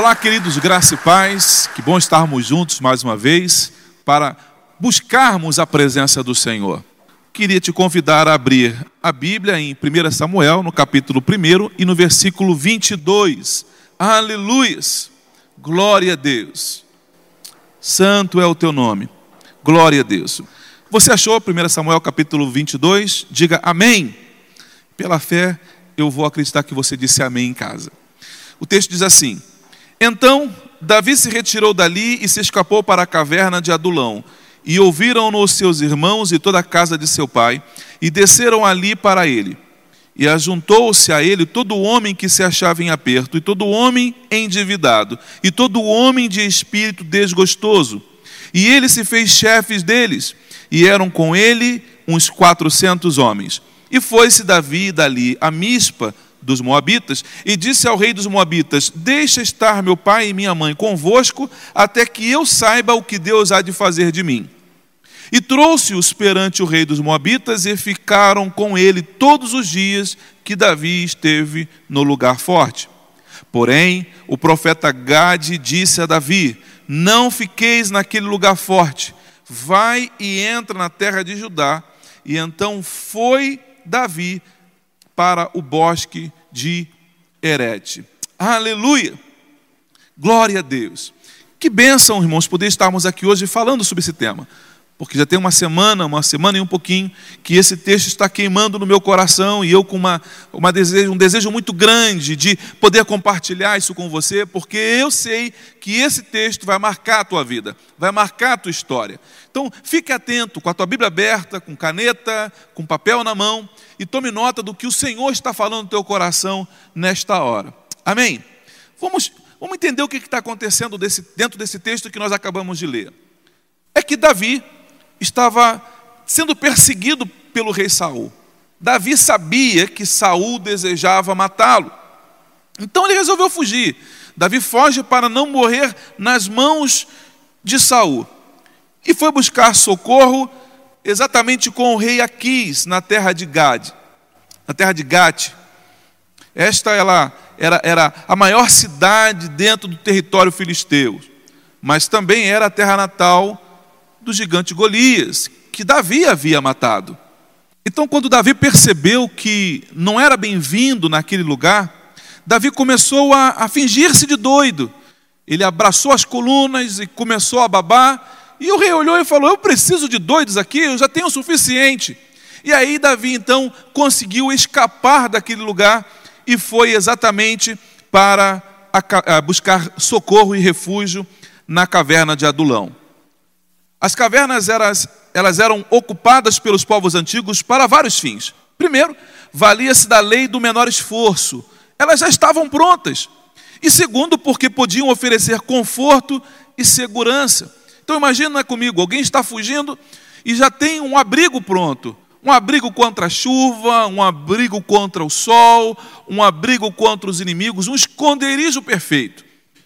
Olá, queridos, graça e paz. Que bom estarmos juntos mais uma vez para buscarmos a presença do Senhor. Queria te convidar a abrir a Bíblia em 1 Samuel, no capítulo 1 e no versículo 22. Aleluias! Glória a Deus. Santo é o teu nome. Glória a Deus. Você achou 1 Samuel capítulo 22? Diga amém. Pela fé, eu vou acreditar que você disse amém em casa. O texto diz assim: então Davi se retirou dali e se escapou para a caverna de Adulão. E ouviram-no os seus irmãos e toda a casa de seu pai, e desceram ali para ele. E ajuntou-se a ele todo homem que se achava em aperto, e todo homem endividado, e todo homem de espírito desgostoso. E ele se fez chefes deles, e eram com ele uns quatrocentos homens. E foi-se Davi dali a Mispa, dos Moabitas, e disse ao rei dos Moabitas: Deixa estar meu pai e minha mãe convosco, até que eu saiba o que Deus há de fazer de mim. E trouxe-os perante o rei dos Moabitas, e ficaram com ele todos os dias que Davi esteve no lugar forte. Porém, o profeta Gade disse a Davi: Não fiqueis naquele lugar forte, vai e entra na terra de Judá. E então foi Davi para o bosque de Herete. Aleluia! Glória a Deus. Que bênção, irmãos, poder estarmos aqui hoje falando sobre esse tema. Porque já tem uma semana, uma semana e um pouquinho, que esse texto está queimando no meu coração e eu com uma, uma desejo, um desejo muito grande de poder compartilhar isso com você, porque eu sei que esse texto vai marcar a tua vida, vai marcar a tua história. Então, fique atento, com a tua Bíblia aberta, com caneta, com papel na mão, e tome nota do que o Senhor está falando no teu coração nesta hora. Amém? Vamos, vamos entender o que está acontecendo desse, dentro desse texto que nós acabamos de ler. É que Davi estava sendo perseguido pelo rei Saul. Davi sabia que Saul desejava matá-lo. Então ele resolveu fugir. Davi foge para não morrer nas mãos de Saul. E foi buscar socorro exatamente com o rei Aquis, na terra de Gade, na terra de Gate. Esta ela era, era a maior cidade dentro do território filisteu, mas também era a terra natal do gigante Golias, que Davi havia matado. Então, quando Davi percebeu que não era bem-vindo naquele lugar, Davi começou a, a fingir-se de doido. Ele abraçou as colunas e começou a babar e o rei olhou e falou: Eu preciso de doidos aqui, eu já tenho o suficiente. E aí Davi então conseguiu escapar daquele lugar e foi exatamente para buscar socorro e refúgio na caverna de Adulão. As cavernas elas, elas eram ocupadas pelos povos antigos para vários fins. Primeiro, valia-se da lei do menor esforço. Elas já estavam prontas. E segundo, porque podiam oferecer conforto e segurança. Então imagina comigo, alguém está fugindo e já tem um abrigo pronto. Um abrigo contra a chuva, um abrigo contra o sol, um abrigo contra os inimigos, um esconderijo perfeito.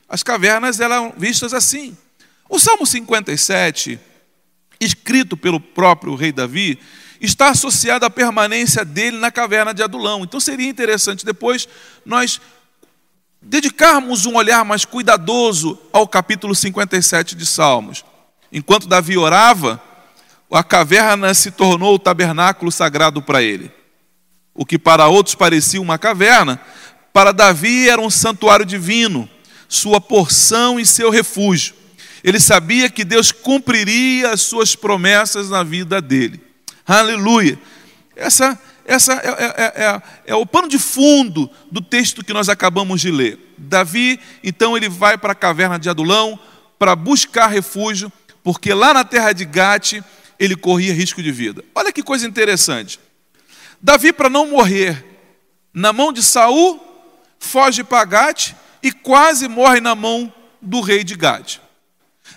As cavernas eram vistas assim. O Salmo 57, escrito pelo próprio rei Davi, está associado à permanência dele na caverna de Adulão. Então seria interessante depois nós dedicarmos um olhar mais cuidadoso ao capítulo 57 de Salmos. Enquanto Davi orava, a caverna se tornou o tabernáculo sagrado para ele. O que para outros parecia uma caverna, para Davi era um santuário divino, sua porção e seu refúgio. Ele sabia que Deus cumpriria as suas promessas na vida dele. Aleluia! Essa, essa é, é, é, é, é o pano de fundo do texto que nós acabamos de ler. Davi, então, ele vai para a caverna de Adulão para buscar refúgio porque lá na terra de Gate ele corria risco de vida. Olha que coisa interessante. Davi, para não morrer na mão de Saul, foge para Gate e quase morre na mão do rei de Gade.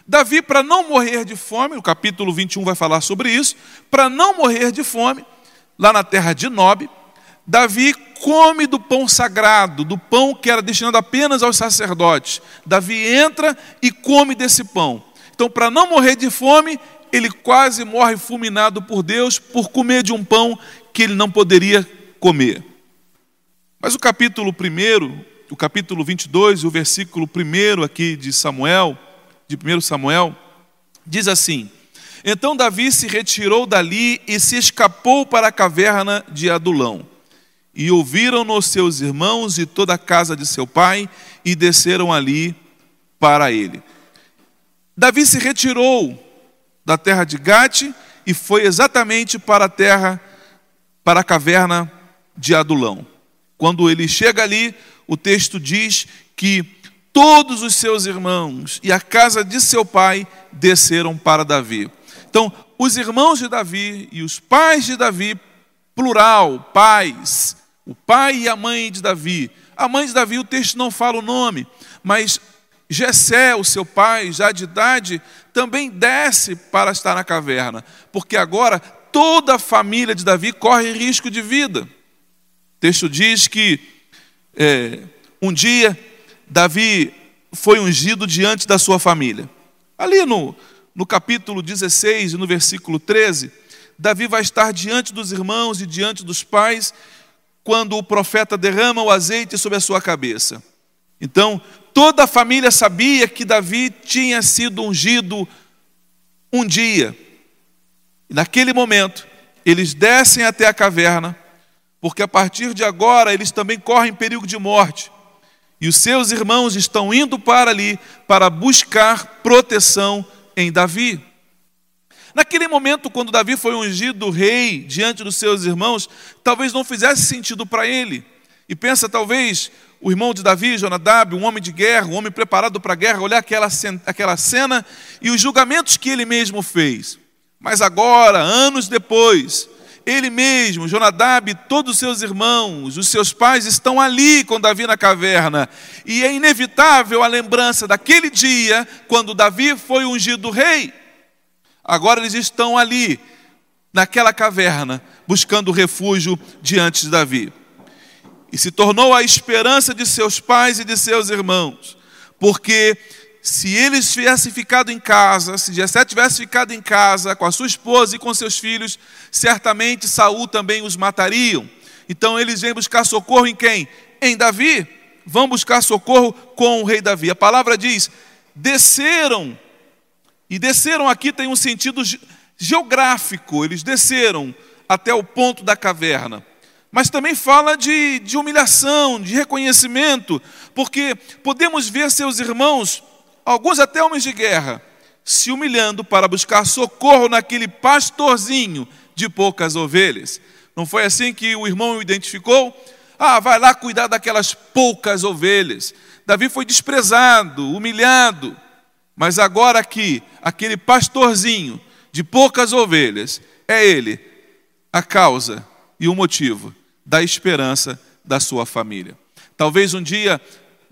Davi, para não morrer de fome, o capítulo 21 vai falar sobre isso, para não morrer de fome, lá na terra de Nob, Davi come do pão sagrado, do pão que era destinado apenas aos sacerdotes. Davi entra e come desse pão. Então, para não morrer de fome, ele quase morre fulminado por Deus por comer de um pão que ele não poderia comer. Mas o capítulo 1, o capítulo 22, o versículo 1 aqui de Samuel, de 1 Samuel, diz assim: Então Davi se retirou dali e se escapou para a caverna de Adulão. E ouviram-no seus irmãos e toda a casa de seu pai, e desceram ali para ele. Davi se retirou da terra de Gate e foi exatamente para a terra, para a caverna de Adulão. Quando ele chega ali, o texto diz que todos os seus irmãos e a casa de seu pai desceram para Davi. Então, os irmãos de Davi e os pais de Davi, plural, pais, o pai e a mãe de Davi. A mãe de Davi, o texto não fala o nome, mas Jessé, o seu pai, já de idade, também desce para estar na caverna, porque agora toda a família de Davi corre risco de vida. O texto diz que é, um dia Davi foi ungido diante da sua família. Ali no, no capítulo 16 e no versículo 13, Davi vai estar diante dos irmãos e diante dos pais quando o profeta derrama o azeite sobre a sua cabeça. Então, toda a família sabia que Davi tinha sido ungido um dia. E naquele momento, eles descem até a caverna, porque a partir de agora eles também correm perigo de morte. E os seus irmãos estão indo para ali para buscar proteção em Davi. Naquele momento, quando Davi foi ungido rei diante dos seus irmãos, talvez não fizesse sentido para ele. E pensa, talvez, o irmão de Davi, Jonadab, um homem de guerra, um homem preparado para a guerra, olhar aquela, aquela cena e os julgamentos que ele mesmo fez. Mas agora, anos depois, ele mesmo, Jonadab, todos os seus irmãos, os seus pais estão ali com Davi na caverna. E é inevitável a lembrança daquele dia, quando Davi foi ungido rei. Agora eles estão ali, naquela caverna, buscando refúgio diante de Davi. E se tornou a esperança de seus pais e de seus irmãos, porque se eles tivessem ficado em casa, se Jessé tivesse ficado em casa com a sua esposa e com seus filhos, certamente Saul também os matariam. Então eles vêm buscar socorro em quem? Em Davi. Vão buscar socorro com o rei Davi. A palavra diz: desceram e desceram aqui tem um sentido geográfico, eles desceram até o ponto da caverna. Mas também fala de, de humilhação, de reconhecimento, porque podemos ver seus irmãos, alguns até homens de guerra, se humilhando para buscar socorro naquele pastorzinho de poucas ovelhas. Não foi assim que o irmão o identificou? Ah, vai lá cuidar daquelas poucas ovelhas. Davi foi desprezado, humilhado. Mas agora aqui, aquele pastorzinho de poucas ovelhas, é ele a causa e o motivo da esperança da sua família. Talvez um dia,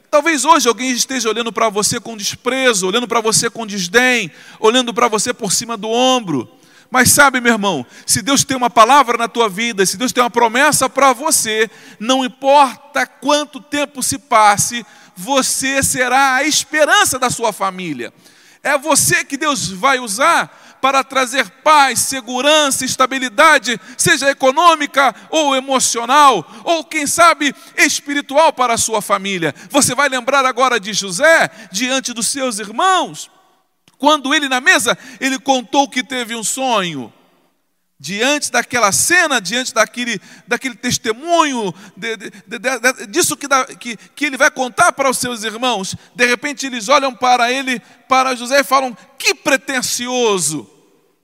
talvez hoje alguém esteja olhando para você com desprezo, olhando para você com desdém, olhando para você por cima do ombro. Mas sabe, meu irmão, se Deus tem uma palavra na tua vida, se Deus tem uma promessa para você, não importa quanto tempo se passe, você será a esperança da sua família. É você que Deus vai usar para trazer paz, segurança, estabilidade, seja econômica ou emocional, ou quem sabe espiritual para a sua família. Você vai lembrar agora de José diante dos seus irmãos, quando ele na mesa, ele contou que teve um sonho diante daquela cena, diante daquele, daquele testemunho, de, de, de, disso que, que, que ele vai contar para os seus irmãos, de repente eles olham para ele, para José e falam: que pretensioso!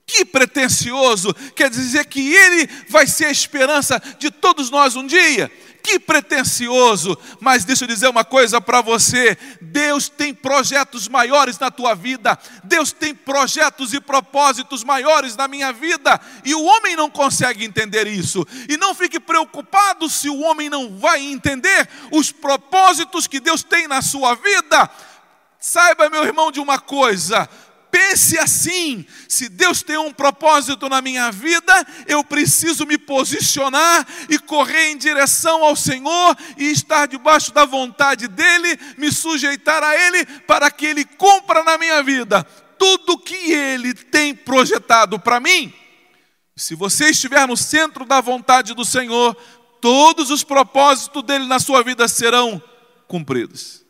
Que pretensioso! Quer dizer que ele vai ser a esperança de todos nós um dia. Que pretensioso! Mas deixa eu dizer uma coisa para você: Deus tem projetos maiores na tua vida, Deus tem projetos e propósitos maiores na minha vida, e o homem não consegue entender isso. E não fique preocupado se o homem não vai entender os propósitos que Deus tem na sua vida. Saiba, meu irmão, de uma coisa: pense assim: se Deus tem um propósito na minha vida, eu preciso me posicionar e correr em direção ao Senhor e estar debaixo da vontade dEle, me sujeitar a Ele, para que Ele cumpra na minha vida tudo que Ele tem projetado para mim. Se você estiver no centro da vontade do Senhor, todos os propósitos dele na sua vida serão cumpridos.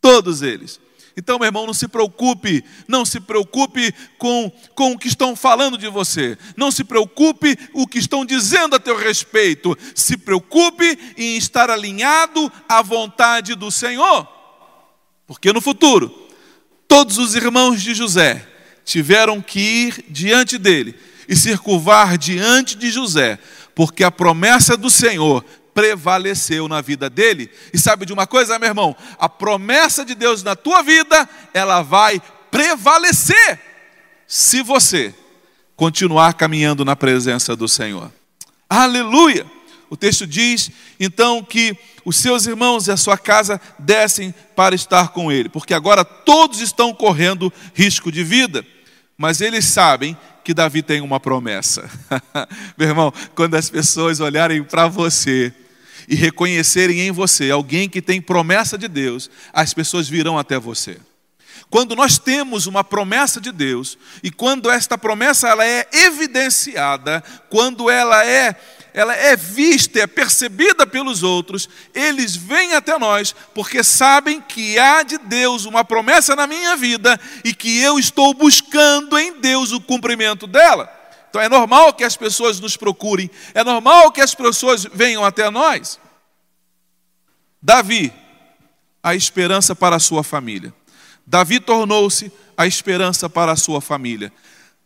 Todos eles. Então, meu irmão, não se preocupe, não se preocupe com, com o que estão falando de você, não se preocupe o que estão dizendo a teu respeito, se preocupe em estar alinhado à vontade do Senhor, porque no futuro, todos os irmãos de José tiveram que ir diante dele e se curvar diante de José, porque a promessa do Senhor prevaleceu na vida dele. E sabe de uma coisa, meu irmão? A promessa de Deus na tua vida, ela vai prevalecer se você continuar caminhando na presença do Senhor. Aleluia! O texto diz então que os seus irmãos e a sua casa descem para estar com ele, porque agora todos estão correndo risco de vida, mas eles sabem que Davi tem uma promessa. Meu irmão, quando as pessoas olharem para você e reconhecerem em você alguém que tem promessa de Deus, as pessoas virão até você. Quando nós temos uma promessa de Deus e quando esta promessa ela é evidenciada, quando ela é ela é vista, é percebida pelos outros, eles vêm até nós porque sabem que há de Deus uma promessa na minha vida e que eu estou buscando em Deus o cumprimento dela. Então é normal que as pessoas nos procurem, é normal que as pessoas venham até nós. Davi, a esperança para a sua família. Davi tornou-se a esperança para a sua família.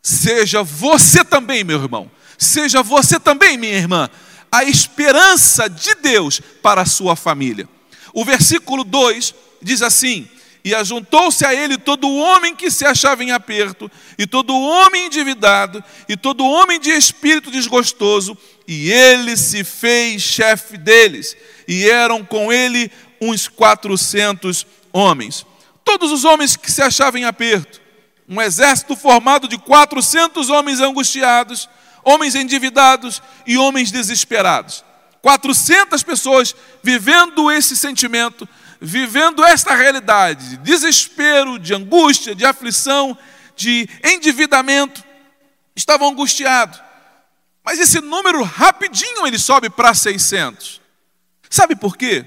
Seja você também, meu irmão, seja você também, minha irmã, a esperança de Deus para a sua família. O versículo 2 diz assim: E ajuntou-se a ele todo homem que se achava em aperto, e todo homem endividado, e todo homem de espírito desgostoso, e ele se fez chefe deles, e eram com ele uns quatrocentos homens. Todos os homens que se achavam em aperto, um exército formado de quatrocentos homens angustiados, homens endividados e homens desesperados. 400 pessoas vivendo esse sentimento, vivendo esta realidade de desespero, de angústia, de aflição, de endividamento, estavam angustiados. Mas esse número rapidinho ele sobe para 600. Sabe por quê?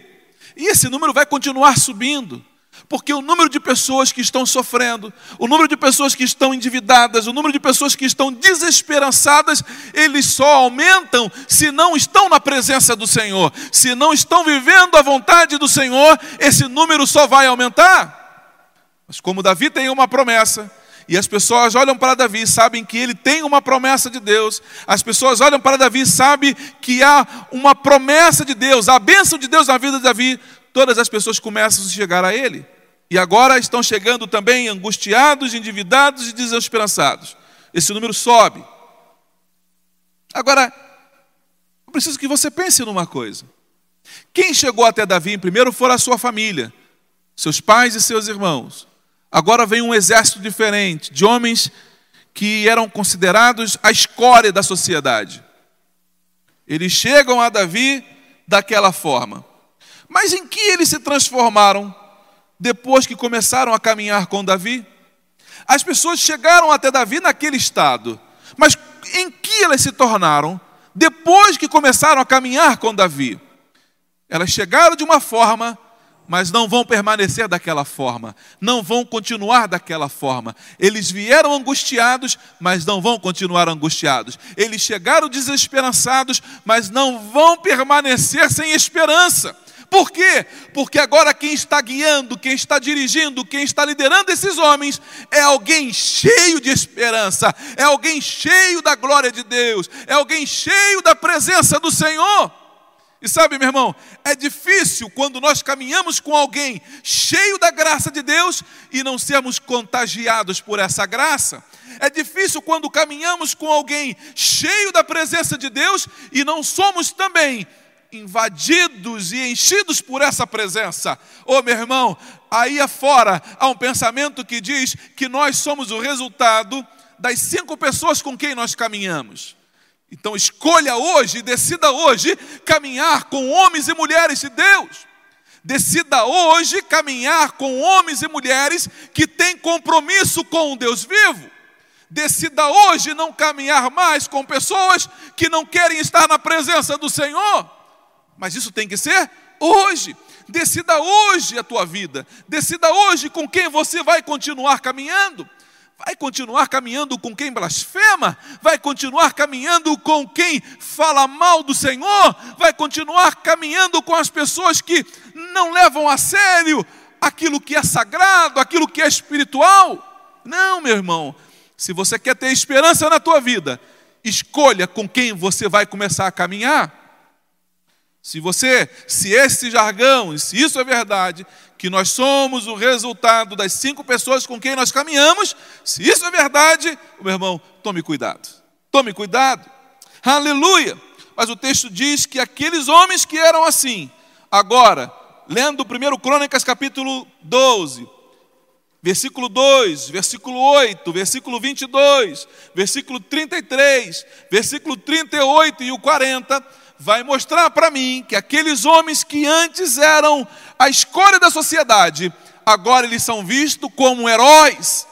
E esse número vai continuar subindo. Porque o número de pessoas que estão sofrendo, o número de pessoas que estão endividadas, o número de pessoas que estão desesperançadas, eles só aumentam se não estão na presença do Senhor. Se não estão vivendo a vontade do Senhor, esse número só vai aumentar. Mas como Davi tem uma promessa, e as pessoas olham para Davi e sabem que ele tem uma promessa de Deus. As pessoas olham para Davi e sabem que há uma promessa de Deus, a bênção de Deus na vida de Davi todas as pessoas começam a chegar a ele. E agora estão chegando também angustiados, endividados e desesperançados. Esse número sobe. Agora, eu preciso que você pense numa coisa. Quem chegou até Davi primeiro foi a sua família, seus pais e seus irmãos. Agora vem um exército diferente, de homens que eram considerados a escória da sociedade. Eles chegam a Davi daquela forma. Mas em que eles se transformaram depois que começaram a caminhar com Davi? As pessoas chegaram até Davi naquele estado, mas em que elas se tornaram depois que começaram a caminhar com Davi? Elas chegaram de uma forma, mas não vão permanecer daquela forma, não vão continuar daquela forma. Eles vieram angustiados, mas não vão continuar angustiados. Eles chegaram desesperançados, mas não vão permanecer sem esperança. Por quê? Porque agora quem está guiando, quem está dirigindo, quem está liderando esses homens é alguém cheio de esperança, é alguém cheio da glória de Deus, é alguém cheio da presença do Senhor. E sabe, meu irmão, é difícil quando nós caminhamos com alguém cheio da graça de Deus e não sermos contagiados por essa graça. É difícil quando caminhamos com alguém cheio da presença de Deus e não somos também invadidos e enchidos por essa presença. Oh, meu irmão, aí afora há um pensamento que diz que nós somos o resultado das cinco pessoas com quem nós caminhamos. Então escolha hoje, decida hoje caminhar com homens e mulheres de Deus. Decida hoje caminhar com homens e mulheres que têm compromisso com o Deus vivo. Decida hoje não caminhar mais com pessoas que não querem estar na presença do Senhor. Mas isso tem que ser hoje. Decida hoje a tua vida. Decida hoje com quem você vai continuar caminhando. Vai continuar caminhando com quem blasfema? Vai continuar caminhando com quem fala mal do Senhor? Vai continuar caminhando com as pessoas que não levam a sério aquilo que é sagrado, aquilo que é espiritual? Não, meu irmão. Se você quer ter esperança na tua vida, escolha com quem você vai começar a caminhar. Se você, se esse jargão, se isso é verdade, que nós somos o resultado das cinco pessoas com quem nós caminhamos, se isso é verdade, meu irmão, tome cuidado. Tome cuidado. Aleluia! Mas o texto diz que aqueles homens que eram assim, agora, lendo o 1 Crônicas capítulo 12, versículo 2, versículo 8, versículo 22, versículo 33, versículo 38 e o 40, vai mostrar para mim que aqueles homens que antes eram a escolha da sociedade, agora eles são vistos como heróis,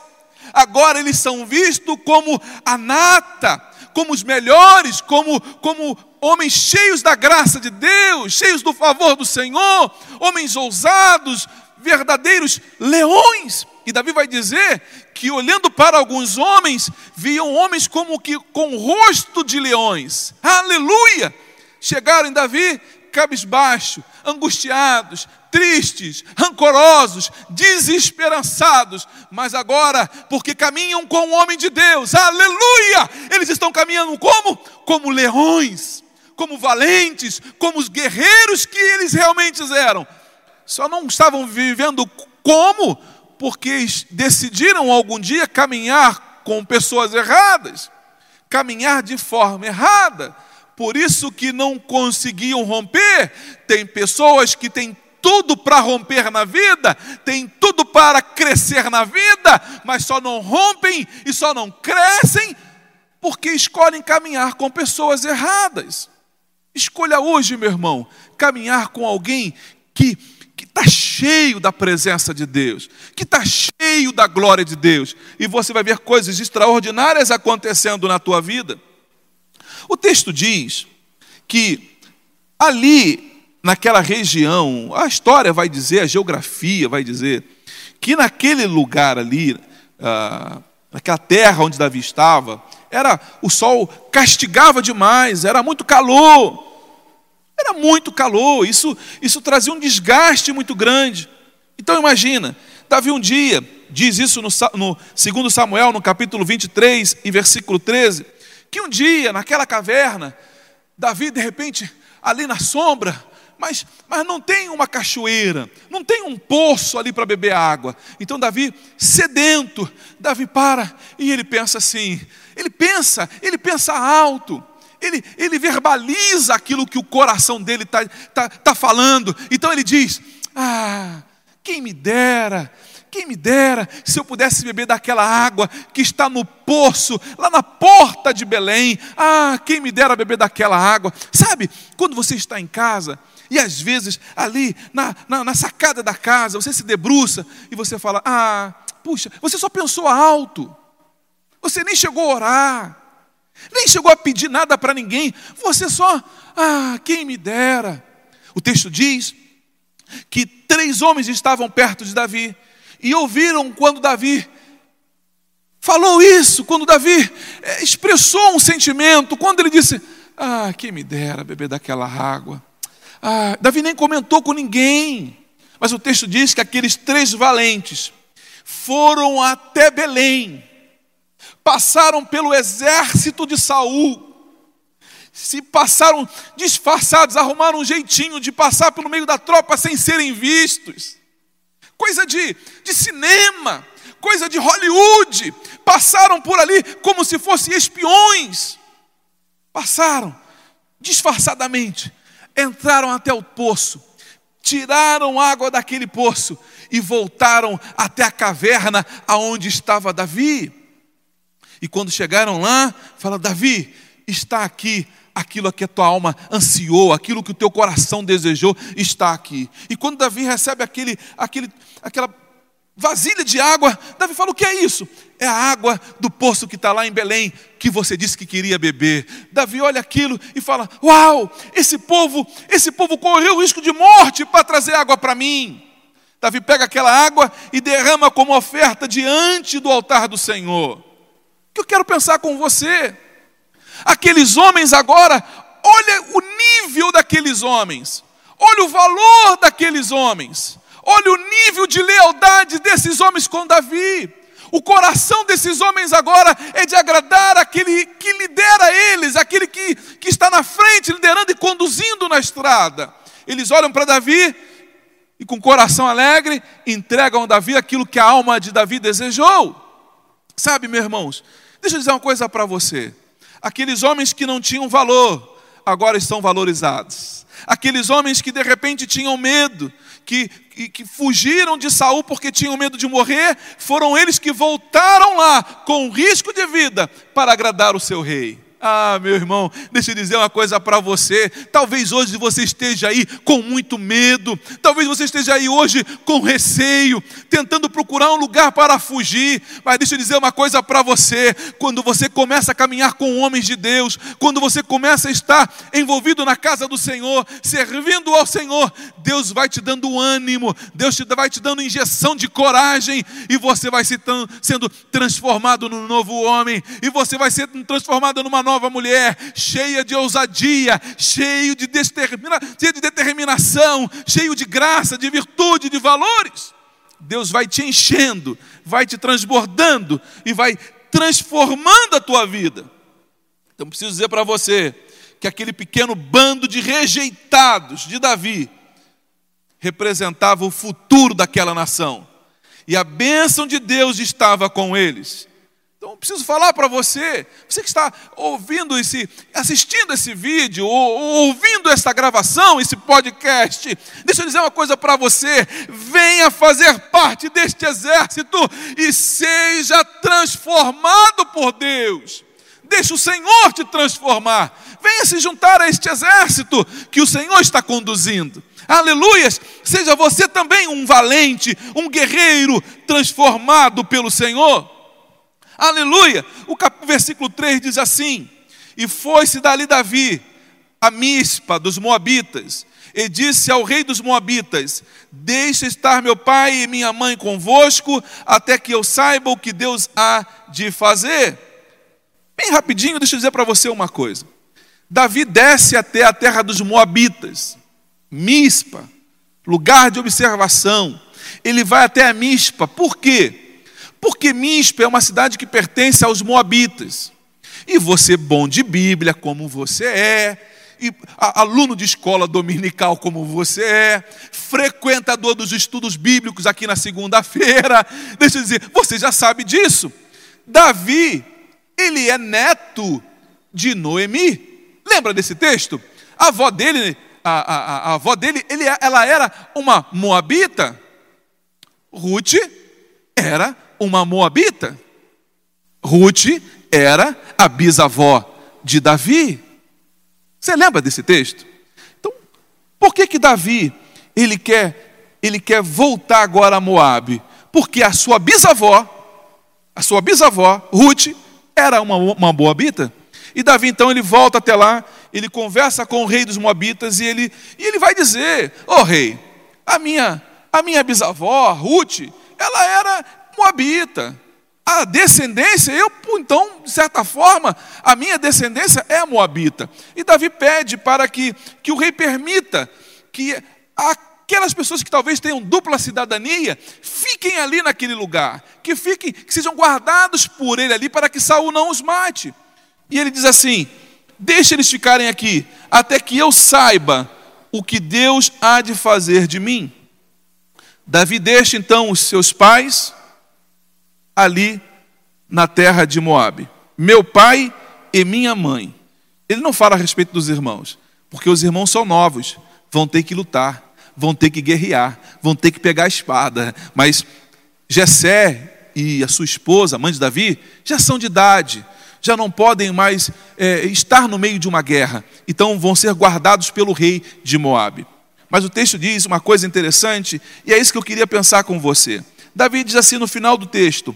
agora eles são vistos como a nata, como os melhores, como, como homens cheios da graça de Deus, cheios do favor do Senhor, homens ousados, verdadeiros leões. E Davi vai dizer que olhando para alguns homens, viam homens como que com rosto de leões. Aleluia! Chegaram em Davi cabisbaixo, angustiados, tristes, rancorosos, desesperançados, mas agora, porque caminham com o homem de Deus, aleluia! Eles estão caminhando como? Como leões, como valentes, como os guerreiros que eles realmente eram. Só não estavam vivendo como? Porque decidiram algum dia caminhar com pessoas erradas, caminhar de forma errada por isso que não conseguiam romper. Tem pessoas que têm tudo para romper na vida, tem tudo para crescer na vida, mas só não rompem e só não crescem porque escolhem caminhar com pessoas erradas. Escolha hoje, meu irmão, caminhar com alguém que que está cheio da presença de Deus, que está cheio da glória de Deus, e você vai ver coisas extraordinárias acontecendo na tua vida. O texto diz que ali, naquela região, a história vai dizer, a geografia vai dizer, que naquele lugar ali, ah, naquela terra onde Davi estava, era o sol castigava demais, era muito calor. Era muito calor, isso, isso trazia um desgaste muito grande. Então imagina, Davi um dia, diz isso no, no 2 Samuel, no capítulo 23, em versículo 13, que um dia, naquela caverna, Davi, de repente, ali na sombra, mas, mas não tem uma cachoeira, não tem um poço ali para beber água. Então Davi, sedento, Davi para e ele pensa assim, ele pensa, ele pensa alto, ele, ele verbaliza aquilo que o coração dele está tá, tá falando. Então ele diz: Ah, quem me dera quem me dera se eu pudesse beber daquela água que está no poço, lá na porta de Belém. Ah, quem me dera beber daquela água. Sabe, quando você está em casa, e às vezes ali na, na, na sacada da casa, você se debruça e você fala: Ah, puxa, você só pensou alto. Você nem chegou a orar. Nem chegou a pedir nada para ninguém. Você só, ah, quem me dera. O texto diz que três homens estavam perto de Davi e ouviram quando Davi falou isso, quando Davi eh, expressou um sentimento, quando ele disse: Ah, quem me dera beber daquela água. Ah, Davi nem comentou com ninguém, mas o texto diz que aqueles três valentes foram até Belém, passaram pelo exército de Saul, se passaram disfarçados, arrumaram um jeitinho de passar pelo meio da tropa sem serem vistos. Coisa de, de cinema, coisa de Hollywood. Passaram por ali como se fossem espiões. Passaram disfarçadamente, entraram até o poço, tiraram água daquele poço e voltaram até a caverna aonde estava Davi. E quando chegaram lá, fala: Davi, está aqui aquilo que a tua alma ansiou, aquilo que o teu coração desejou, está aqui. E quando Davi recebe aquele, aquele, aquela vasilha de água, Davi fala: o que é isso? É a água do poço que está lá em Belém, que você disse que queria beber. Davi olha aquilo e fala: Uau, esse povo, esse povo correu o risco de morte para trazer água para mim. Davi pega aquela água e derrama como oferta diante do altar do Senhor. O que eu quero pensar com você? Aqueles homens agora, olha o nível daqueles homens, olha o valor daqueles homens, olha o nível de lealdade desses homens com Davi. O coração desses homens agora é de agradar aquele que lidera eles, aquele que, que está na frente, liderando e conduzindo na estrada. Eles olham para Davi e, com coração alegre, entregam a Davi aquilo que a alma de Davi desejou. Sabe, meus irmãos, deixa eu dizer uma coisa para você. Aqueles homens que não tinham valor, agora estão valorizados. Aqueles homens que de repente tinham medo, que, que, que, fugiram de Saul porque tinham medo de morrer, foram eles que voltaram lá com risco de vida para agradar o seu rei. Ah, meu irmão, deixa eu dizer uma coisa para você. Talvez hoje você esteja aí com muito medo, talvez você esteja aí hoje com receio, tentando procurar um lugar para fugir. Mas deixa eu dizer uma coisa para você: quando você começa a caminhar com homens de Deus, quando você começa a estar envolvido na casa do Senhor, servindo ao Senhor, Deus vai te dando ânimo, Deus vai te dando injeção de coragem, e você vai se sendo transformado num novo homem, e você vai ser transformado numa nova nova mulher, cheia de ousadia, cheio de, cheio de determinação, cheio de graça, de virtude, de valores. Deus vai te enchendo, vai te transbordando e vai transformando a tua vida. Então preciso dizer para você que aquele pequeno bando de rejeitados de Davi representava o futuro daquela nação. E a bênção de Deus estava com eles. Então, preciso falar para você, você que está ouvindo esse, assistindo esse vídeo, ou, ou ouvindo essa gravação, esse podcast, deixa eu dizer uma coisa para você: venha fazer parte deste exército e seja transformado por Deus. Deixa o Senhor te transformar. Venha se juntar a este exército que o Senhor está conduzindo. Aleluias! Seja você também um valente, um guerreiro transformado pelo Senhor. Aleluia! O versículo 3 diz assim: E foi-se dali Davi a Mispa dos Moabitas, e disse ao rei dos Moabitas: Deixa estar meu pai e minha mãe convosco, até que eu saiba o que Deus há de fazer. Bem rapidinho, deixa eu dizer para você uma coisa. Davi desce até a terra dos Moabitas, Mispa, lugar de observação. Ele vai até a Mispa, por quê? Porque Mispa é uma cidade que pertence aos Moabitas. E você, bom de Bíblia, como você é, e aluno de escola dominical como você é, frequentador dos estudos bíblicos aqui na segunda-feira, deixa eu dizer, você já sabe disso. Davi, ele é neto de Noemi. Lembra desse texto? A avó dele, a, a, a avó dele, ele, ela era uma moabita. Ruth era uma moabita. Ruth era a bisavó de Davi. Você lembra desse texto? Então, por que que Davi ele quer ele quer voltar agora a Moabe? Porque a sua bisavó, a sua bisavó Ruth era uma, uma moabita. E Davi então ele volta até lá, ele conversa com o rei dos moabitas e ele e ele vai dizer: "Ô oh, rei, a minha a minha bisavó Ruth, ela era moabita. A descendência, eu, então, de certa forma, a minha descendência é moabita. E Davi pede para que, que o rei permita que aquelas pessoas que talvez tenham dupla cidadania fiquem ali naquele lugar, que fiquem, que sejam guardados por ele ali para que Saul não os mate. E ele diz assim: deixa eles ficarem aqui, até que eu saiba o que Deus há de fazer de mim. Davi deixa então os seus pais ali na terra de Moabe. Meu pai e minha mãe. Ele não fala a respeito dos irmãos, porque os irmãos são novos, vão ter que lutar, vão ter que guerrear, vão ter que pegar a espada. Mas Jessé e a sua esposa, mãe de Davi, já são de idade, já não podem mais é, estar no meio de uma guerra, então vão ser guardados pelo rei de Moabe. Mas o texto diz uma coisa interessante, e é isso que eu queria pensar com você. Davi diz assim no final do texto: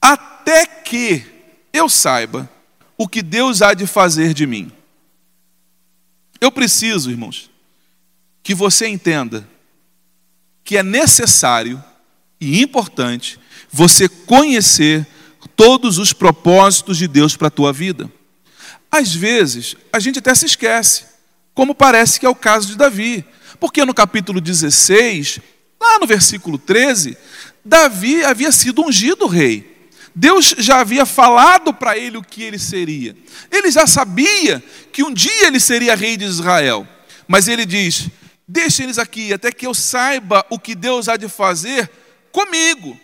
Até que eu saiba o que Deus há de fazer de mim. Eu preciso, irmãos, que você entenda que é necessário e importante você conhecer todos os propósitos de Deus para a tua vida. Às vezes, a gente até se esquece, como parece que é o caso de Davi, porque no capítulo 16, lá no versículo 13, Davi havia sido ungido rei. Deus já havia falado para ele o que ele seria. Ele já sabia que um dia ele seria rei de Israel. Mas ele diz: Deixem eles aqui até que eu saiba o que Deus há de fazer comigo.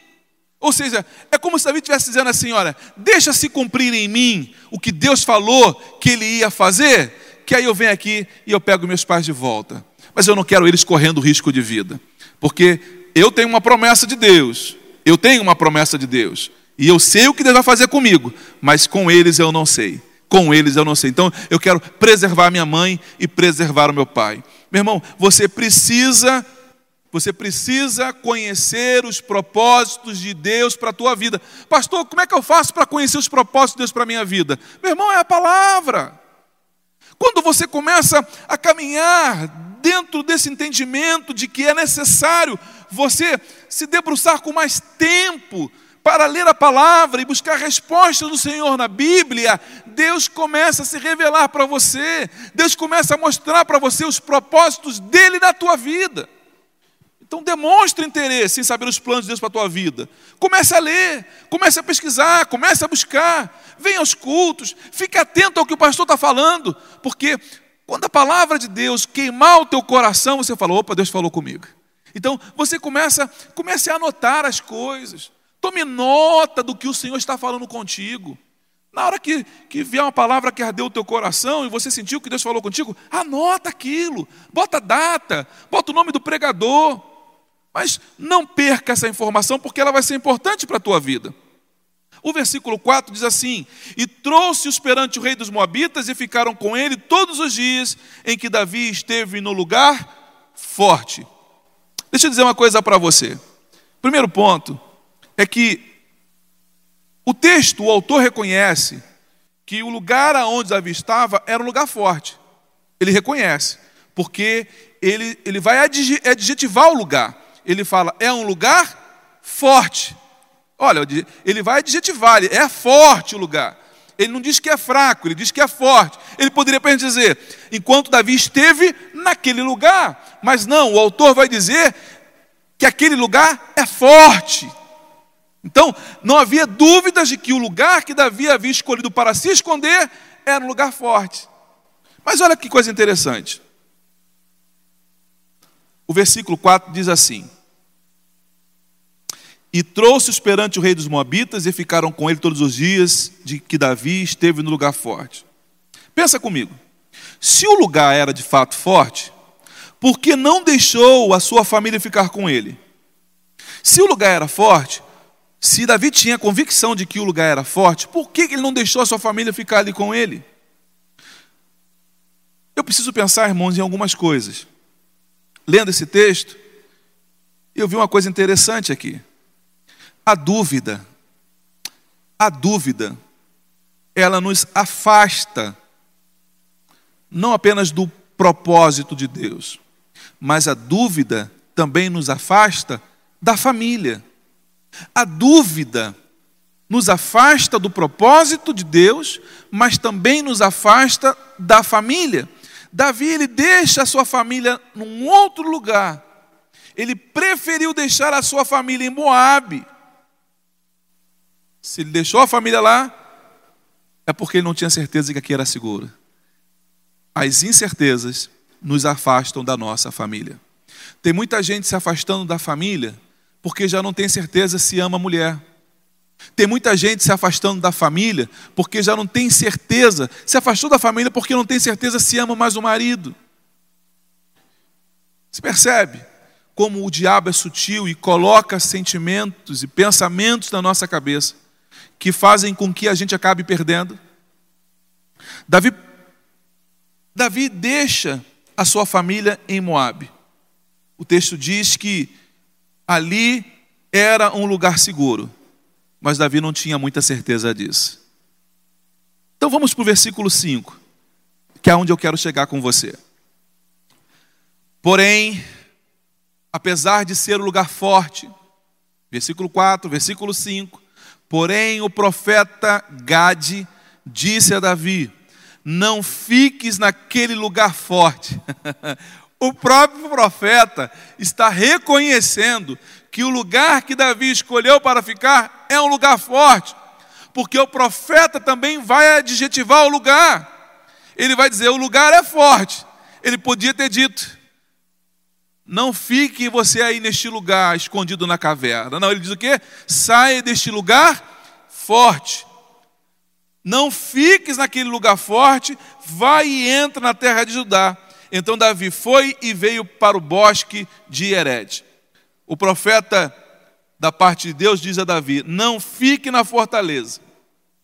Ou seja, é como se Davi estivesse dizendo assim: olha, deixa se cumprir em mim o que Deus falou que ele ia fazer, que aí eu venho aqui e eu pego meus pais de volta. Mas eu não quero eles correndo risco de vida, porque eu tenho uma promessa de Deus, eu tenho uma promessa de Deus, e eu sei o que Deus vai fazer comigo, mas com eles eu não sei. Com eles eu não sei. Então eu quero preservar minha mãe e preservar o meu pai. Meu irmão, você precisa você precisa conhecer os propósitos de Deus para a tua vida. Pastor, como é que eu faço para conhecer os propósitos de Deus para a minha vida? Meu irmão, é a palavra. Quando você começa a caminhar dentro desse entendimento de que é necessário você se debruçar com mais tempo para ler a palavra e buscar respostas do Senhor na Bíblia, Deus começa a se revelar para você, Deus começa a mostrar para você os propósitos dele na tua vida. Então demonstre interesse em saber os planos de Deus para a tua vida. Comece a ler, comece a pesquisar, comece a buscar, venha aos cultos, fique atento ao que o pastor está falando, porque quando a palavra de Deus queimar o teu coração, você fala, opa, Deus falou comigo. Então você começa, comece a anotar as coisas. Tome nota do que o Senhor está falando contigo. Na hora que, que vier uma palavra que ardeu o teu coração e você sentiu que Deus falou contigo, anota aquilo, bota data, bota o nome do pregador. Mas não perca essa informação porque ela vai ser importante para a tua vida. O versículo 4 diz assim: E trouxe-os perante o rei dos Moabitas e ficaram com ele todos os dias em que Davi esteve no lugar forte. Deixa eu dizer uma coisa para você. Primeiro ponto é que o texto, o autor reconhece que o lugar aonde Davi estava era um lugar forte. Ele reconhece, porque ele, ele vai adjetivar o lugar ele fala, é um lugar forte. Olha, ele vai adjetivar, é forte o lugar. Ele não diz que é fraco, ele diz que é forte. Ele poderia apenas dizer, enquanto Davi esteve naquele lugar. Mas não, o autor vai dizer que aquele lugar é forte. Então, não havia dúvidas de que o lugar que Davi havia escolhido para se esconder era um lugar forte. Mas olha que coisa interessante. O versículo 4 diz assim: E trouxe-os perante o rei dos Moabitas, e ficaram com ele todos os dias de que Davi esteve no lugar forte. Pensa comigo: se o lugar era de fato forte, por que não deixou a sua família ficar com ele? Se o lugar era forte, se Davi tinha convicção de que o lugar era forte, por que ele não deixou a sua família ficar ali com ele? Eu preciso pensar, irmãos, em algumas coisas lendo esse texto, eu vi uma coisa interessante aqui. A dúvida, a dúvida, ela nos afasta não apenas do propósito de Deus, mas a dúvida também nos afasta da família. A dúvida nos afasta do propósito de Deus, mas também nos afasta da família. Davi ele deixa a sua família num outro lugar. Ele preferiu deixar a sua família em Moabe. Se ele deixou a família lá, é porque ele não tinha certeza de que aqui era seguro. As incertezas nos afastam da nossa família. Tem muita gente se afastando da família porque já não tem certeza se ama a mulher. Tem muita gente se afastando da família porque já não tem certeza, se afastou da família porque não tem certeza se ama mais o marido. Se percebe como o diabo é sutil e coloca sentimentos e pensamentos na nossa cabeça que fazem com que a gente acabe perdendo? Davi, Davi deixa a sua família em Moabe. O texto diz que ali era um lugar seguro, mas Davi não tinha muita certeza disso. Então vamos para o versículo 5, que é onde eu quero chegar com você. Porém, apesar de ser um lugar forte, versículo 4, versículo 5, porém o profeta Gade disse a Davi: Não fiques naquele lugar forte. o próprio profeta está reconhecendo que o lugar que Davi escolheu para ficar é um lugar forte, porque o profeta também vai adjetivar o lugar. Ele vai dizer: o lugar é forte. Ele podia ter dito: não fique você aí neste lugar escondido na caverna. Não, ele diz o quê? Saia deste lugar forte. Não fiques naquele lugar forte, vai e entra na terra de Judá. Então Davi foi e veio para o bosque de Hered. O profeta da parte de Deus diz a Davi: Não fique na fortaleza.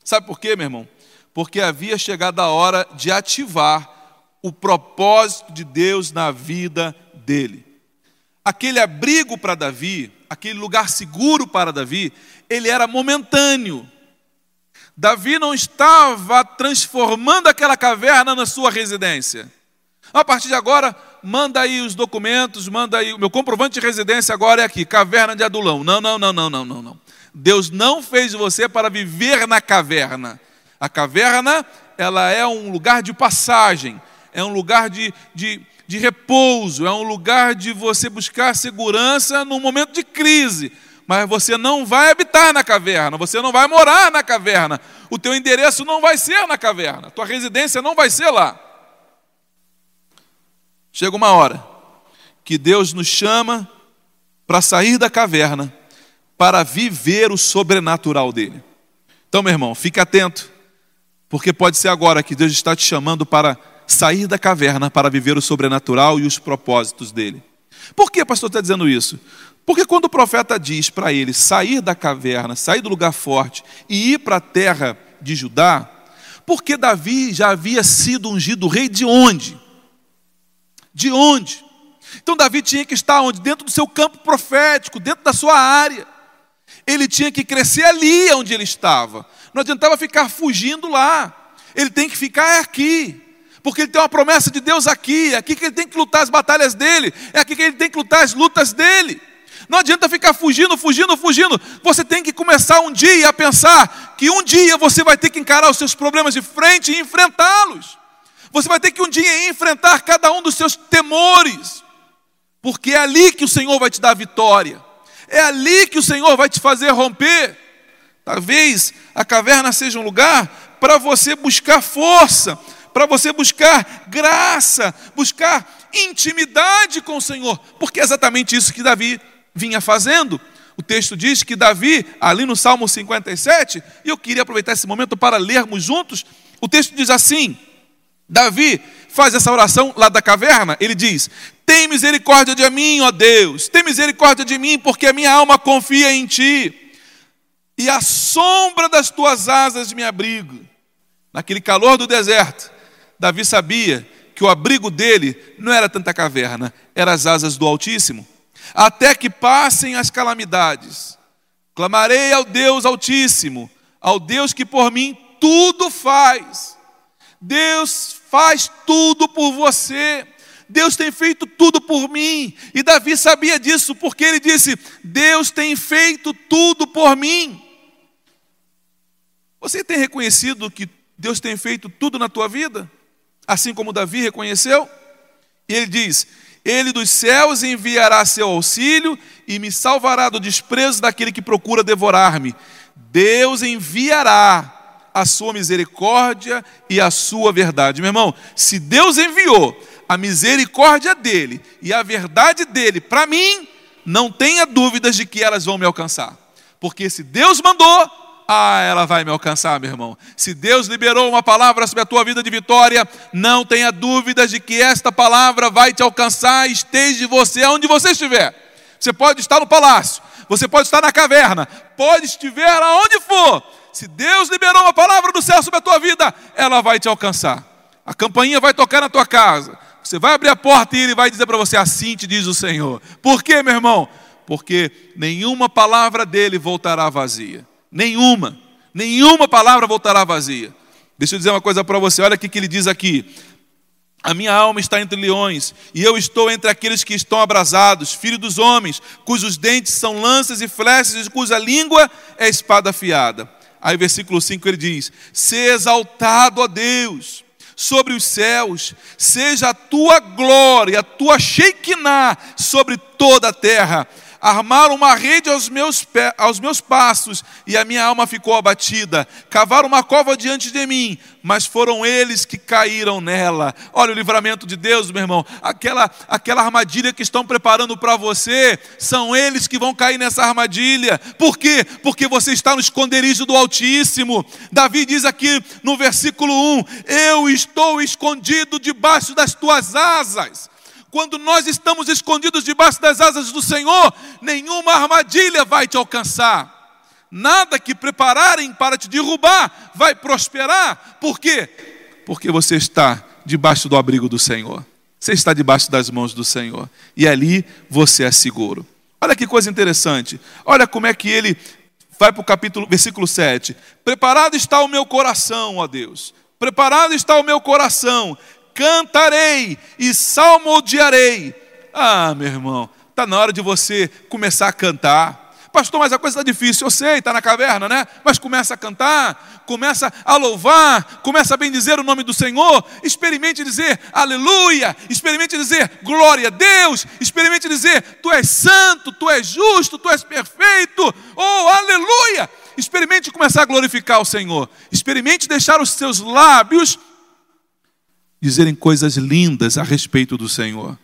Sabe por quê, meu irmão? Porque havia chegado a hora de ativar o propósito de Deus na vida dele. Aquele abrigo para Davi, aquele lugar seguro para Davi, ele era momentâneo. Davi não estava transformando aquela caverna na sua residência. A partir de agora, manda aí os documentos, manda aí. O meu comprovante de residência agora é aqui, caverna de Adulão. Não, não, não, não, não, não, não. Deus não fez você para viver na caverna. A caverna, ela é um lugar de passagem, é um lugar de, de, de repouso, é um lugar de você buscar segurança num momento de crise mas você não vai habitar na caverna, você não vai morar na caverna, o teu endereço não vai ser na caverna, tua residência não vai ser lá. Chega uma hora que Deus nos chama para sair da caverna, para viver o sobrenatural dele. Então, meu irmão, fique atento, porque pode ser agora que Deus está te chamando para sair da caverna para viver o sobrenatural e os propósitos dele. Por que o pastor está dizendo isso? Porque quando o profeta diz para ele sair da caverna, sair do lugar forte e ir para a terra de Judá, porque Davi já havia sido ungido rei de onde? De onde? Então Davi tinha que estar onde? Dentro do seu campo profético, dentro da sua área. Ele tinha que crescer ali onde ele estava. Não adiantava ficar fugindo lá. Ele tem que ficar aqui. Porque ele tem uma promessa de Deus aqui, é aqui que ele tem que lutar as batalhas dele, é aqui que ele tem que lutar as lutas dele. Não adianta ficar fugindo, fugindo, fugindo. Você tem que começar um dia a pensar que um dia você vai ter que encarar os seus problemas de frente e enfrentá-los. Você vai ter que um dia enfrentar cada um dos seus temores. Porque é ali que o Senhor vai te dar vitória. É ali que o Senhor vai te fazer romper. Talvez a caverna seja um lugar para você buscar força, para você buscar graça, buscar intimidade com o Senhor, porque é exatamente isso que Davi vinha fazendo. O texto diz que Davi, ali no Salmo 57, e eu queria aproveitar esse momento para lermos juntos, o texto diz assim: Davi faz essa oração lá da caverna, ele diz: Tem misericórdia de mim, ó Deus, tem misericórdia de mim, porque a minha alma confia em ti, e a sombra das tuas asas me abrigo. Naquele calor do deserto, Davi sabia que o abrigo dele não era tanta caverna, eram as asas do Altíssimo até que passem as calamidades. Clamarei ao Deus Altíssimo, ao Deus que por mim tudo faz. Deus faz tudo por você. Deus tem feito tudo por mim. E Davi sabia disso, porque ele disse: Deus tem feito tudo por mim. Você tem reconhecido que Deus tem feito tudo na tua vida? Assim como Davi reconheceu? E ele diz: ele dos céus enviará seu auxílio e me salvará do desprezo daquele que procura devorar-me. Deus enviará a sua misericórdia e a sua verdade. Meu irmão, se Deus enviou a misericórdia dele e a verdade dele para mim, não tenha dúvidas de que elas vão me alcançar. Porque se Deus mandou, ah, ela vai me alcançar, meu irmão. Se Deus liberou uma palavra sobre a tua vida de vitória, não tenha dúvidas de que esta palavra vai te alcançar, esteja você onde você estiver. Você pode estar no palácio, você pode estar na caverna, pode estiver aonde for. Se Deus liberou uma palavra do céu sobre a tua vida, ela vai te alcançar. A campainha vai tocar na tua casa. Você vai abrir a porta e ele vai dizer para você: Assim te diz o Senhor. Por quê, meu irmão? Porque nenhuma palavra dele voltará vazia. Nenhuma. Nenhuma palavra voltará vazia. Deixa eu dizer uma coisa para você, olha o que ele diz aqui. A minha alma está entre leões, e eu estou entre aqueles que estão abrasados, filho dos homens, cujos dentes são lanças e flechas, e cuja língua é espada afiada. Aí, versículo 5 ele diz: Se exaltado a Deus sobre os céus, seja a tua glória, a tua Shekinah sobre toda a terra armaram uma rede aos meus, pés, aos meus passos, e a minha alma ficou abatida. Cavaram uma cova diante de mim, mas foram eles que caíram nela. Olha o livramento de Deus, meu irmão. Aquela, aquela armadilha que estão preparando para você, são eles que vão cair nessa armadilha. Por quê? Porque você está no esconderijo do Altíssimo. Davi diz aqui no versículo 1: Eu estou escondido debaixo das tuas asas. Quando nós estamos escondidos debaixo das asas do Senhor, nenhuma armadilha vai te alcançar. Nada que prepararem para te derrubar vai prosperar. Por quê? Porque você está debaixo do abrigo do Senhor. Você está debaixo das mãos do Senhor. E ali você é seguro. Olha que coisa interessante. Olha como é que ele vai para o capítulo, versículo 7. Preparado está o meu coração, ó Deus. Preparado está o meu coração cantarei e salmodiarei. Ah, meu irmão, está na hora de você começar a cantar. Pastor, mas a coisa está difícil, eu sei, está na caverna, né? Mas começa a cantar, começa a louvar, começa a bendizer o nome do Senhor, experimente dizer aleluia, experimente dizer glória a Deus, experimente dizer tu és santo, tu és justo, tu és perfeito, oh aleluia. Experimente começar a glorificar o Senhor, experimente deixar os seus lábios dizerem coisas lindas a respeito do Senhor.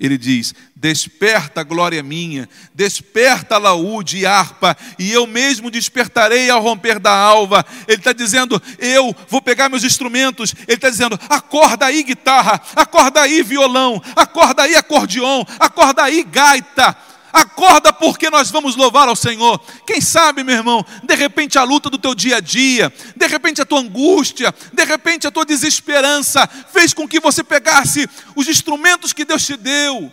Ele diz: Desperta, glória minha, desperta, laúde e harpa, e eu mesmo despertarei ao romper da alva. Ele está dizendo: Eu vou pegar meus instrumentos. Ele está dizendo: Acorda aí, guitarra, acorda aí, violão, acorda aí, acordeon, acorda aí, gaita. Acorda porque nós vamos louvar ao Senhor. Quem sabe, meu irmão, de repente a luta do teu dia a dia, de repente a tua angústia, de repente a tua desesperança fez com que você pegasse os instrumentos que Deus te deu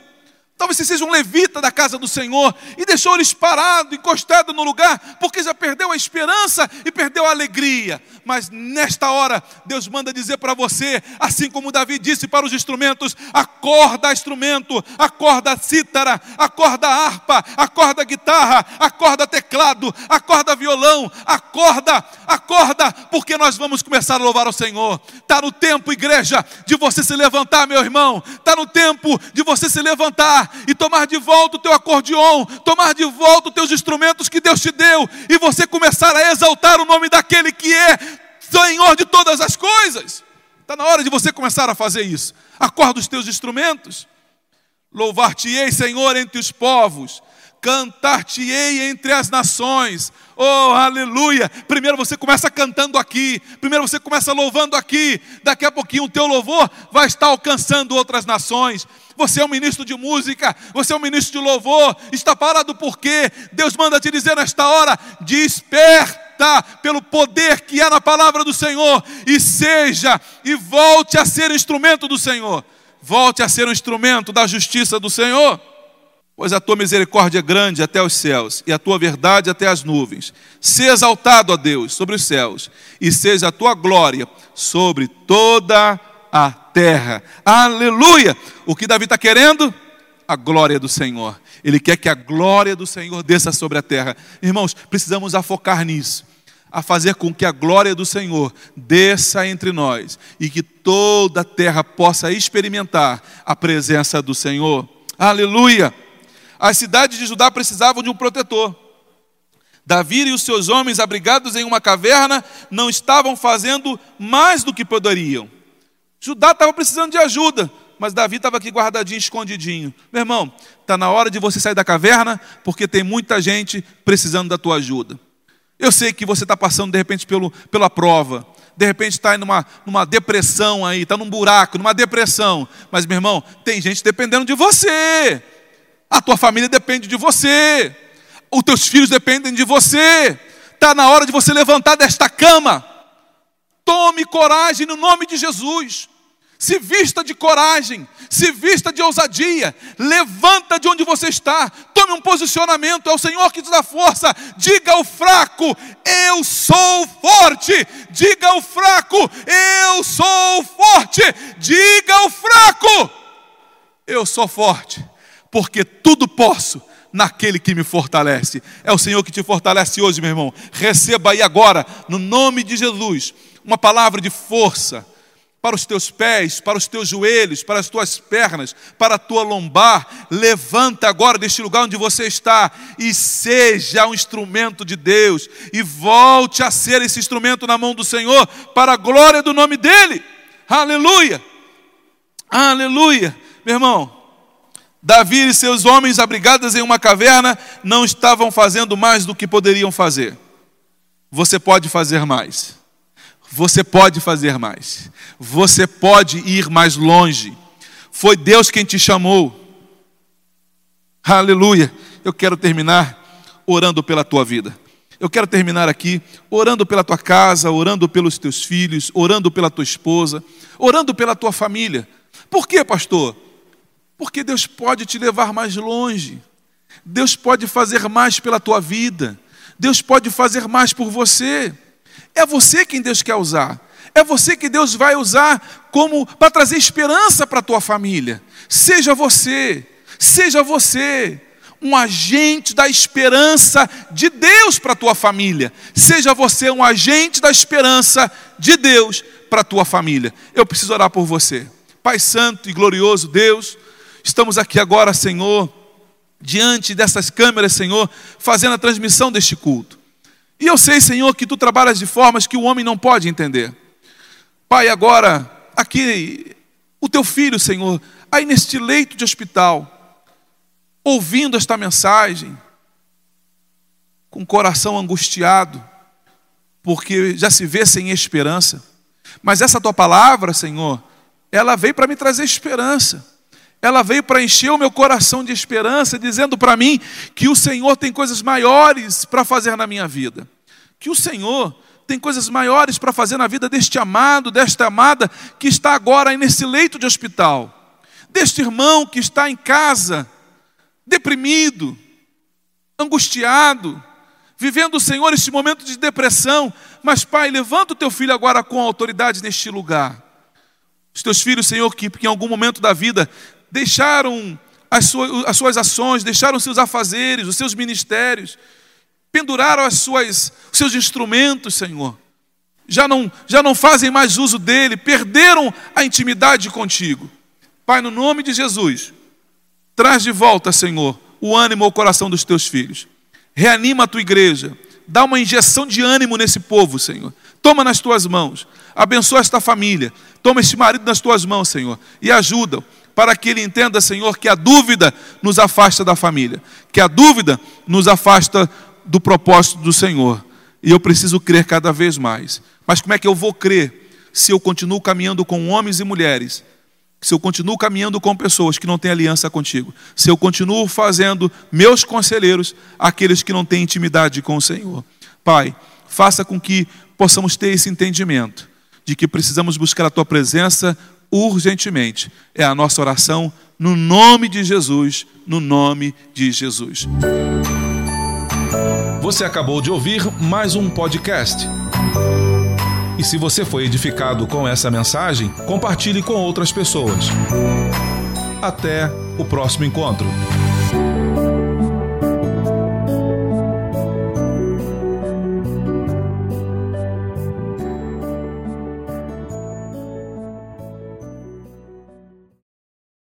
Talvez você seja um levita da casa do Senhor e deixou eles parado, encostado no lugar, porque já perdeu a esperança e perdeu a alegria. Mas nesta hora, Deus manda dizer para você, assim como Davi disse para os instrumentos: acorda instrumento, acorda cítara, acorda harpa, acorda guitarra, acorda teclado, acorda violão, acorda, acorda, porque nós vamos começar a louvar o Senhor. Está no tempo, igreja, de você se levantar, meu irmão. Está no tempo de você se levantar e tomar de volta o teu acordeon, tomar de volta os teus instrumentos que Deus te deu e você começar a exaltar o nome daquele que é Senhor de todas as coisas. Está na hora de você começar a fazer isso. Acorda os teus instrumentos. Louvar-te-ei, Senhor, entre os povos cantar-te-ei entre as nações. Oh, aleluia! Primeiro você começa cantando aqui, primeiro você começa louvando aqui, daqui a pouquinho o teu louvor vai estar alcançando outras nações. Você é um ministro de música, você é um ministro de louvor, está parado porque Deus manda te dizer nesta hora: desperta pelo poder que há na palavra do Senhor e seja e volte a ser instrumento do Senhor. Volte a ser um instrumento da justiça do Senhor. Pois a tua misericórdia é grande até os céus, e a tua verdade até as nuvens. Se exaltado, ó Deus, sobre os céus, e seja a tua glória sobre toda a terra. Aleluia! O que Davi está querendo? A glória do Senhor. Ele quer que a glória do Senhor desça sobre a terra. Irmãos, precisamos afocar nisso a fazer com que a glória do Senhor desça entre nós e que toda a terra possa experimentar a presença do Senhor. Aleluia! As cidades de Judá precisavam de um protetor. Davi e os seus homens, abrigados em uma caverna, não estavam fazendo mais do que poderiam. Judá estava precisando de ajuda, mas Davi estava aqui guardadinho, escondidinho. Meu irmão, está na hora de você sair da caverna, porque tem muita gente precisando da tua ajuda. Eu sei que você está passando, de repente, pelo, pela prova. De repente está numa, numa depressão aí, está num buraco, numa depressão. Mas, meu irmão, tem gente dependendo de você. A tua família depende de você. Os teus filhos dependem de você. Está na hora de você levantar desta cama. Tome coragem no nome de Jesus. Se vista de coragem, se vista de ousadia, levanta de onde você está, tome um posicionamento, é o Senhor que te dá força. Diga ao fraco: Eu sou forte. Diga ao fraco: Eu sou forte. Diga ao fraco: Eu sou forte, porque tudo posso naquele que me fortalece. É o Senhor que te fortalece hoje, meu irmão. Receba aí agora, no nome de Jesus, uma palavra de força para os teus pés, para os teus joelhos, para as tuas pernas, para a tua lombar. Levanta agora deste lugar onde você está e seja um instrumento de Deus e volte a ser esse instrumento na mão do Senhor para a glória do nome dele. Aleluia! Aleluia! Meu irmão, Davi e seus homens abrigados em uma caverna não estavam fazendo mais do que poderiam fazer. Você pode fazer mais. Você pode fazer mais. Você pode ir mais longe. Foi Deus quem te chamou. Aleluia. Eu quero terminar orando pela tua vida. Eu quero terminar aqui orando pela tua casa, orando pelos teus filhos, orando pela tua esposa, orando pela tua família. Por quê, pastor? Porque Deus pode te levar mais longe. Deus pode fazer mais pela tua vida. Deus pode fazer mais por você. É você quem Deus quer usar. É você que Deus vai usar como para trazer esperança para a tua família. Seja você, seja você um agente da esperança de Deus para a tua família. Seja você um agente da esperança de Deus para a tua família. Eu preciso orar por você. Pai santo e glorioso Deus, estamos aqui agora, Senhor, diante dessas câmeras, Senhor, fazendo a transmissão deste culto. E eu sei, Senhor, que tu trabalhas de formas que o homem não pode entender. Pai, agora, aqui, o teu filho, Senhor, aí neste leito de hospital, ouvindo esta mensagem, com o coração angustiado, porque já se vê sem esperança. Mas essa tua palavra, Senhor, ela veio para me trazer esperança ela veio para encher o meu coração de esperança, dizendo para mim que o Senhor tem coisas maiores para fazer na minha vida. Que o Senhor tem coisas maiores para fazer na vida deste amado, desta amada que está agora aí nesse leito de hospital. Deste irmão que está em casa, deprimido, angustiado, vivendo o Senhor este momento de depressão. Mas, Pai, levanta o teu filho agora com autoridade neste lugar. Os teus filhos, Senhor, que em algum momento da vida deixaram as suas, as suas ações, deixaram seus afazeres, os seus ministérios, penduraram as suas, os seus instrumentos, Senhor. Já não, já não fazem mais uso dele, perderam a intimidade contigo. Pai, no nome de Jesus, traz de volta, Senhor, o ânimo ao coração dos teus filhos. Reanima a tua igreja, dá uma injeção de ânimo nesse povo, Senhor. Toma nas tuas mãos, abençoa esta família, toma este marido nas tuas mãos, Senhor, e ajuda-o para que ele entenda, Senhor, que a dúvida nos afasta da família, que a dúvida nos afasta do propósito do Senhor. E eu preciso crer cada vez mais. Mas como é que eu vou crer se eu continuo caminhando com homens e mulheres? Se eu continuo caminhando com pessoas que não têm aliança contigo? Se eu continuo fazendo meus conselheiros aqueles que não têm intimidade com o Senhor? Pai, faça com que possamos ter esse entendimento de que precisamos buscar a tua presença urgentemente. É a nossa oração no nome de Jesus, no nome de Jesus. Você acabou de ouvir mais um podcast. E se você foi edificado com essa mensagem, compartilhe com outras pessoas. Até o próximo encontro.